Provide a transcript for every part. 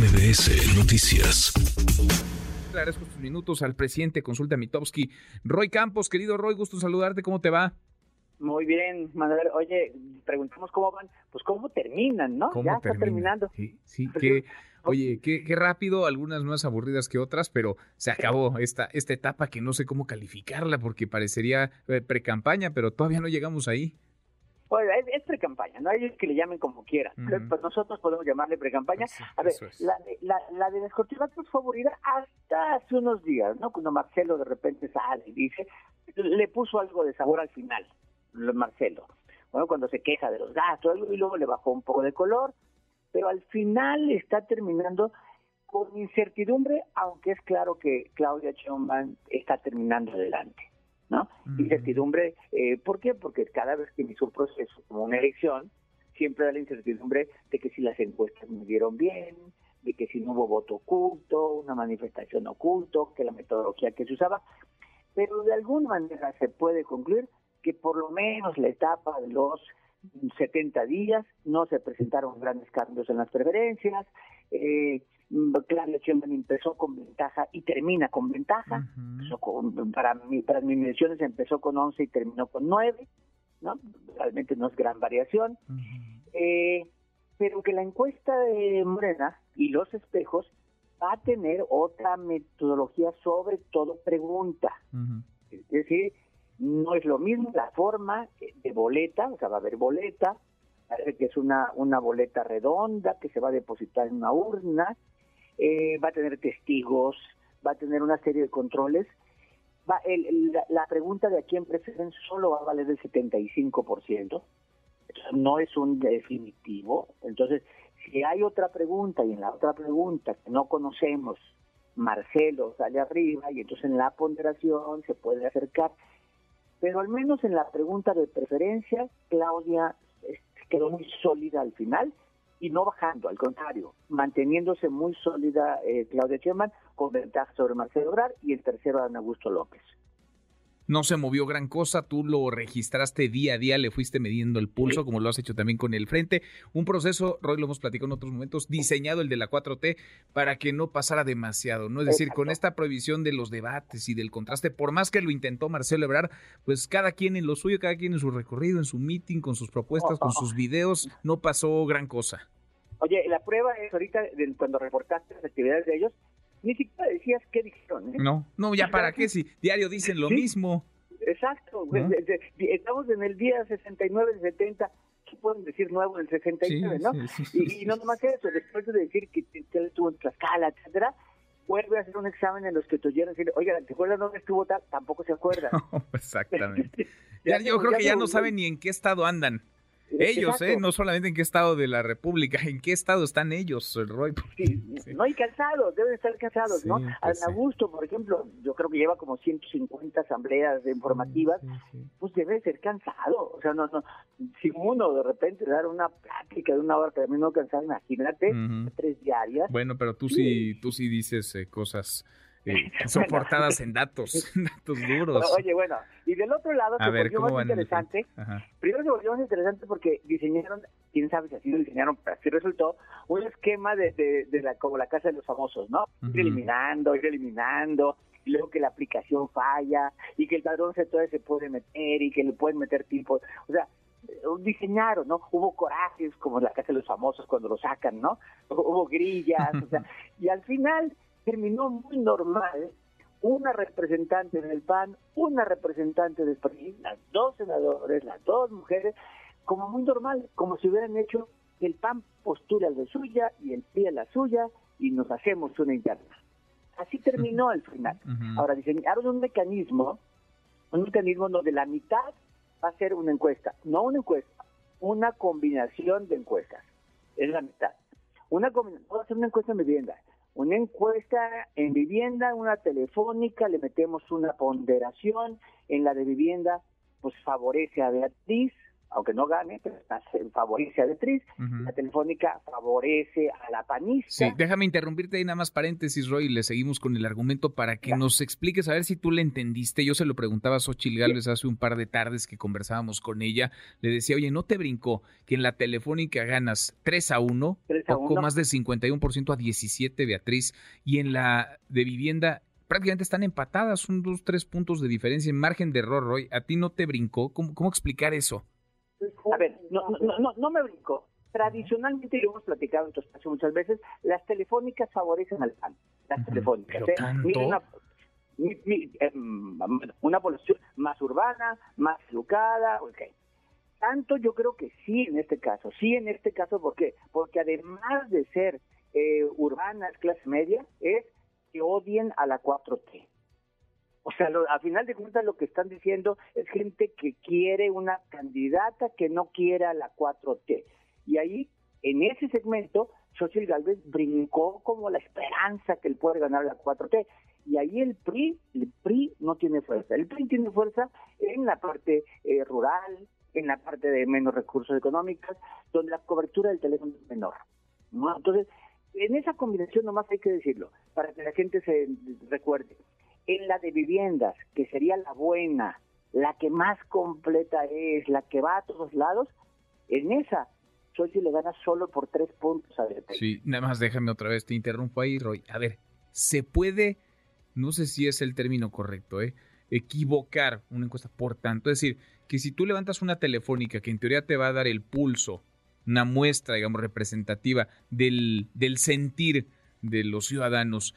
MBS Noticias. Le agradezco tus minutos al presidente Consulta Mitowski. Roy Campos, querido Roy, gusto saludarte. ¿Cómo te va? Muy bien, Manuel. Oye, preguntamos cómo van, pues cómo terminan, ¿no? ¿Cómo ya está termina? terminando. Sí, sí, que, oye, qué, qué rápido, algunas más aburridas que otras, pero se acabó esta, esta etapa que no sé cómo calificarla porque parecería eh, pre-campaña, pero todavía no llegamos ahí. Bueno, es, es pre-campaña, ¿no? Hay que le llamen como quieran. Pues nosotros podemos llamarle pre-campaña. Sí, A ver, es. la, de- la, la de las corcholatas fue aburrida hasta hace unos días, ¿no? Cuando Marcelo de repente sale y dice, le puso algo de sabor al final, lo- Marcelo. Bueno, cuando se queja de los gastos y luego le bajó un poco de color, pero al final está terminando con incertidumbre, aunque es claro que Claudia Sheinbaum está terminando adelante, ¿no? Incertidumbre, eh, ¿por qué? Porque cada vez que inicia un proceso como una elección, siempre da la incertidumbre de que si las encuestas me dieron bien, de que si no hubo voto oculto, una manifestación oculto, que la metodología que se usaba, pero de alguna manera se puede concluir que por lo menos la etapa de los 70 días no se presentaron grandes cambios en las preferencias, eh, Claudia Sheinbaum empezó con ventaja y termina con ventaja, con- para, mi, para mis mediciones empezó con 11 y terminó con 9, ¿no? Realmente no es gran variación. Eh, pero que la encuesta de Morena y los espejos va a tener otra metodología sobre todo pregunta. Es decir, no es lo mismo la forma de boleta, o sea, va a haber boleta, que es una, una boleta redonda que se va a depositar en una urna, eh, va a tener testigos, va a tener una serie de controles. Va, el- el- la, pregunta de a quién prefieren solo va a valer el 75%. Eso no es un definitivo. Entonces, si hay otra pregunta y en la otra pregunta que no conocemos, Marcelo sale arriba y entonces en la ponderación se puede acercar. Pero al menos en la pregunta de preferencia, Claudia eh, quedó muy sólida al final y no bajando, al contrario, manteniéndose muy sólida eh, Claudia Sheinbaum con ventaja sobre Marcelo Obrar y el tercero Ana Augusto López. No se movió gran cosa, tú lo registraste día a día, le fuiste midiendo el pulso, como lo has hecho también con el frente. Un proceso, Roy, lo hemos platicado en otros momentos, diseñado el de la 4T para que no pasara demasiado, ¿no? Es decir, Exacto. con esta prohibición de los debates y del contraste, por más que lo intentó Marcelo Ebrard, pues cada quien en lo suyo, cada quien en su recorrido, en su meeting, con sus propuestas, con sus videos, no pasó gran cosa. Oye, la prueba es ahorita cuando reportaste las actividades de ellos, ni siquiera decías qué dijeron. ¿eh? No, no, ya para qué, si diario dicen lo Sí. mismo. Exacto, ¿No? de- de- de- estamos en el día 69 de 70, ¿qué pueden decir nuevo del 69, no? sí, sí, Y, y no nomás eso, después de decir que, que él estuvo en Tlaxcala, etcétera, vuelve a hacer un examen en los que te oyeron decir, oiga, ¿te acuerdas dónde estuvo tal? Tampoco se acuerda. Exactamente. Ya, yo creo que ya no saben ni en qué estado andan. Ellos, ¿eh? No solamente en qué estado de la República, en qué estado están ellos, el Roy. Sí, Sí. No, y cansados, deben estar cansados, ¿no? Sí, Ana pues sí. Augusto, por ejemplo, yo creo que lleva como 150 asambleas informativas, pues debe ser cansado. O sea, no, no, si uno de repente dar una plática de una hora terminó cansado, imagínate, tres diarias. Bueno, pero tú sí, tú sí dices eh, cosas eh, soportadas en datos, datos duros. Oye, bueno, y del otro lado A se ver, volvió ¿cómo más interesante. Primero se volvió más interesante porque diseñaron, quién sabe si así lo diseñaron, pero así resultó, un esquema de, de, de la, como la casa de los famosos, ¿no? Ir eliminando, ir eliminando, y luego que la aplicación falla, y que el padrón se todavía se puede meter, y que le pueden meter tipos, o sea, eh, diseñaron, ¿no? Hubo corajes como en la casa de los famosos cuando lo sacan, ¿no? Hubo grillas, o sea, y al final terminó muy normal una representante del PAN, una representante del PRI, las dos senadores, las dos mujeres, como muy normal, como si hubieran hecho el PAN postula la suya y el PRI a la suya y nos hacemos una interna. Así terminó al final. Ujú. Ahora diseñaron un mecanismo, un mecanismo donde la mitad va a ser una encuesta, no una encuesta, una combinación de encuestas. Es la mitad. Una combina- puedo hacer una encuesta en vivienda, una encuesta en vivienda, una telefónica, le metemos una ponderación, en la de vivienda, pues favorece a Beatriz, aunque no gane, pero favorece a Beatriz, la telefónica favorece a la panista. Sí, déjame interrumpirte ahí nada más paréntesis, Roy, y le seguimos con el argumento para que nos expliques, a ver si tú le entendiste. Yo se lo preguntaba a Xochil Gálvez hace un par de tardes que conversábamos con ella. Le decía, oye, ¿no te brincó que en la telefónica ganas 3 a 1, poco más de 51% a 17, Beatriz, y en la de vivienda prácticamente están empatadas, son dos, tres puntos de diferencia en margen de error, Roy. ¿A ti no te brincó? cómo explicar eso? A ver, no, no, no, no me brinco. Tradicionalmente, y lo hemos platicado en tu espacio muchas veces, las telefónicas favorecen al PAN. Las telefónicas. ¿eh? una, em, una población más urbana, más educada, okay. Tanto yo creo que sí en este caso, sí en este caso, ¿por qué? Porque además de ser eh, urbanas, clase media, es que odien a la 4T. O sea, a final de cuentas lo que están diciendo es gente que quiere una candidata que no quiera la 4T. Y ahí, en ese segmento, Xochitl Galvez brincó como la esperanza que él puede ganar la 4T. Y ahí el PRI, el PRI no tiene fuerza. El PRI tiene fuerza en la parte eh, rural, en la parte de menos recursos económicos, donde la cobertura del teléfono es menor. Entonces, en esa combinación nomás hay que decirlo, para que la gente se recuerde. En la de viviendas, que sería la buena, la que más completa es, la que va a todos lados, en esa si le gana solo por tres puntos a Sí, nada más déjame otra vez, te interrumpo ahí, Roy. A ver, se puede, no sé si es el término correcto, ¿eh? equivocar una encuesta por tanto. Es decir, que si tú levantas una telefónica que en teoría te va a dar el pulso, una muestra, digamos, representativa del, del sentir de los ciudadanos,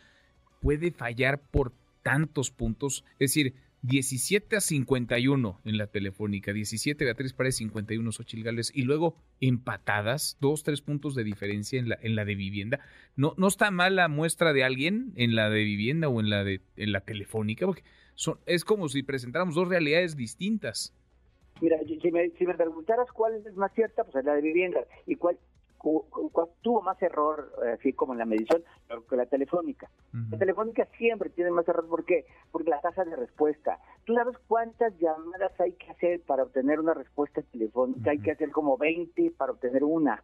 puede fallar por tantos puntos. Es decir, 17 a 51 en la telefónica, 17 Beatriz Párez, 51 Xochil Gales y luego empatadas, dos, tres puntos de diferencia en la, en la de vivienda. No, no está mal la muestra de alguien en la de vivienda o en la de en la telefónica, porque son, es como si presentáramos dos realidades distintas. Mira, si me, si me preguntaras cuál es más cierta, pues es la de vivienda. ¿Y cuál, tuvo más error, así como en la medición, que la telefónica. La telefónica siempre tiene más error, ¿por qué? Porque la tasa de respuesta. ¿Tú sabes cuántas llamadas hay que hacer para obtener una respuesta telefónica? Hay que hacer como 20 para obtener una.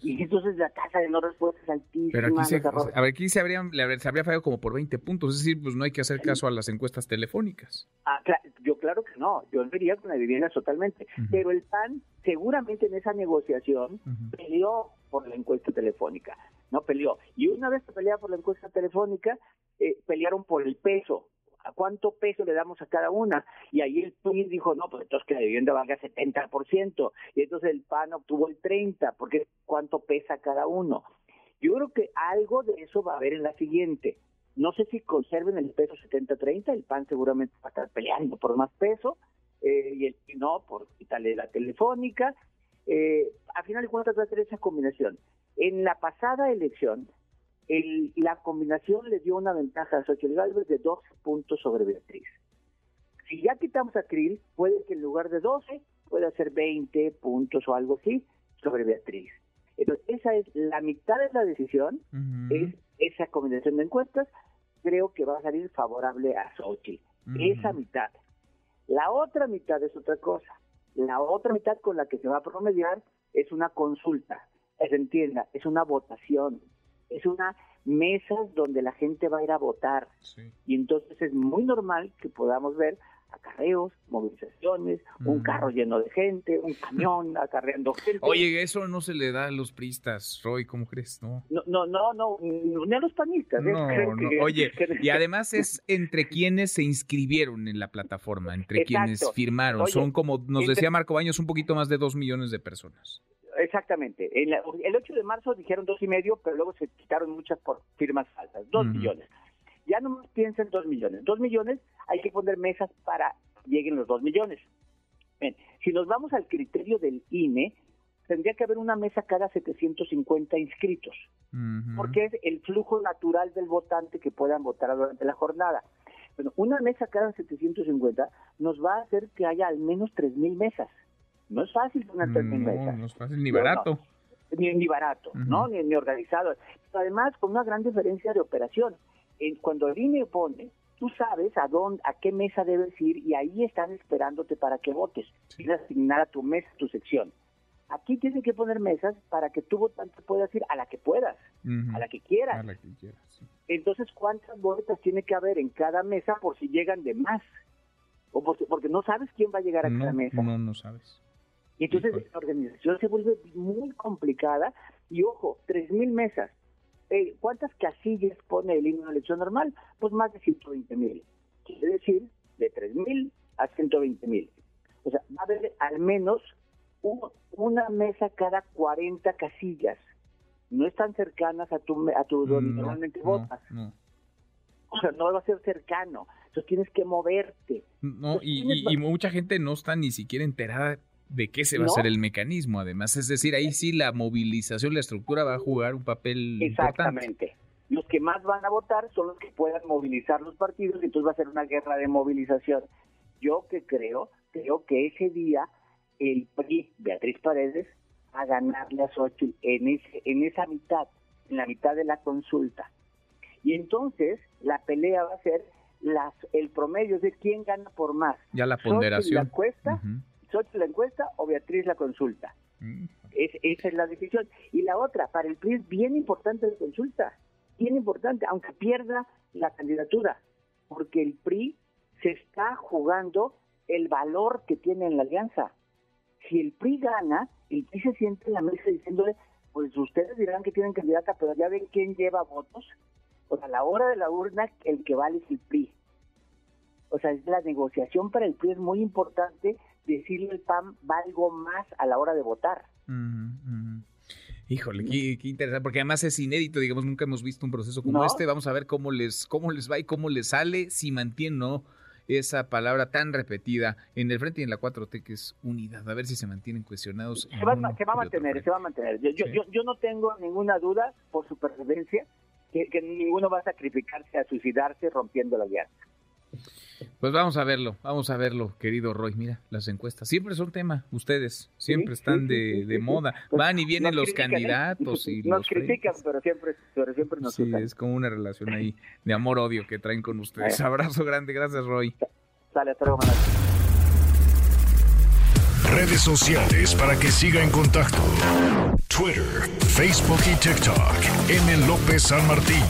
Y entonces la tasa de no respuesta es altísima. Pero aquí se, a ver, aquí se, habría, se habría fallado como por 20 puntos. Es decir, pues no hay que hacer caso a las encuestas telefónicas. Ah, yo claro que no. Yo vería con la vivienda totalmente. Pero el PAN seguramente en esa negociación peleó por la encuesta telefónica. No peleó. Y una vez que peleaba por la encuesta telefónica, eh, pelearon por el peso ¿a cuánto peso le damos a cada una? Y ahí el PRI dijo, no, pues entonces que la vivienda valga 70%, y entonces el PAN obtuvo el 30%, porque ¿cuánto pesa cada uno? Yo creo que algo de eso va a haber en la siguiente. No sé si conserven el peso 70-30, el PAN seguramente va a estar peleando por más peso, eh, y el no, por quitarle la telefónica. Eh, a final de cuentas va a ser esa combinación. En la pasada elección, la combinación le dio una ventaja a Xochitl Galvez de 12 puntos sobre Beatriz. Si ya quitamos a Krill, puede que en lugar de 12 pueda ser 20 puntos o algo así sobre Beatriz. Entonces, esa es la mitad de la decisión, es esa combinación de encuestas, creo que va a salir favorable a Xochitl. Esa mitad. La otra mitad es otra cosa. La otra mitad con la que se va a promediar es una consulta. Se entienda, es una votación es una mesa donde la gente va a ir a votar. Y entonces es muy normal que podamos ver acarreos, movilizaciones, un carro lleno de gente, un camión acarreando gente. Oye, eso no se le da a los priistas, Roy, ¿cómo crees? No, no, no, no, no ni a los panistas. ¿eh? No, no. Oye, y además es entre quienes se inscribieron en la plataforma, entre quienes firmaron. Son como, nos decía Marco Baños, un poquito más de dos millones de personas. Exactamente. el 8 de marzo dijeron dos y medio, pero luego se quitaron muchas por firmas falsas. Dos millones. Ya no más piensen dos millones. Dos millones hay que poner mesas para que lleguen los dos millones. Bien, si nos vamos al criterio del INE, tendría que haber una mesa cada 750 inscritos, porque es el flujo natural del votante que puedan votar durante la jornada. Bueno, una mesa cada 750 nos va a hacer que haya al menos 3.000 mesas. No es fácil poner tres mil mesas. No es fácil ni barato. Ni, ni, barato, ¿no? Ni, ni organizado. Además, con una gran diferencia de operación. Cuando el INE pone tú sabes a dónde, a qué mesa debes ir y ahí están esperándote para que votes. Tienes asignar a tu mesa, tu sección. Aquí tienes que poner mesas para que tu votante puedas ir a la que puedas, a la que quieras. A la que quieras Entonces, ¿cuántas boletas tiene que haber en cada mesa por si llegan de más? O porque, porque no sabes quién va a llegar a cada mesa. No, no sabes. Y entonces la organización se vuelve muy complicada. Y ojo, tres mil mesas. Eh, ¿Cuántas casillas pone el himno de elección normal? Pues más de 120 mil. Quiere decir, de 3 mil a 120 mil. O sea, va a haber al menos una mesa cada 40 casillas. No están cercanas a tu, a tu donde normalmente votas. O sea, no va a ser cercano. Entonces tienes que moverte. No, y, mucha gente no está ni siquiera enterada de qué se va a hacer el mecanismo, además. Es decir, ahí sí la movilización, la estructura va a jugar un papel Exactamente. Los que más van a votar son los que puedan movilizar los partidos y entonces va a ser una guerra de movilización. Yo que creo, creo que ese día el PRI, Beatriz Paredes, a ganarle a Xochitl en, ese, en esa mitad, en la mitad de la consulta. Y entonces la pelea va a ser las, el promedio de quién gana por más. Ya la ponderación. la encuesta, la encuesta o Beatriz la consulta. Mm. Es, esa es la decisión. Y la otra, para el PRI es bien importante la consulta, bien importante, aunque pierda la candidatura, porque el PRI se está jugando el valor que tiene en la alianza si el PRI gana, el PRI se siente en la mesa diciéndole, pues ustedes dirán que tienen candidata, pero ya ven quién lleva votos. O sea, a la hora de la urna, el que vale es el PRI. O sea, es la negociación para el PRI es muy importante decirle al PAN valgo más a la hora de votar. Híjole, qué, interesante, porque además es inédito, digamos, nunca hemos visto un proceso como este. Vamos a ver cómo les, cómo les va y cómo les sale, si mantienen o no esa palabra tan repetida en el frente y en la 4T que es unidad. A ver si se mantienen cuestionados. Se va, a mantener, se va a mantener. Yo, yo, yo, no tengo ninguna duda por supervivencia que, que ninguno va a sacrificarse, a suicidarse rompiendo la alianza. Pues vamos a verlo, vamos a verlo, querido Roy. Mira, las encuestas siempre son tema, ustedes siempre están de, de moda. Pues Van y vienen los ¿eh? candidatos y nos critican, pero siempre, pero siempre nos Sí, es como una relación ahí de amor-odio que traen con ustedes. Abrazo grande, gracias Roy. Sale, hasta luego, Redes sociales para que siga en contacto: Twitter, Facebook y TikTok. M. López San Martín.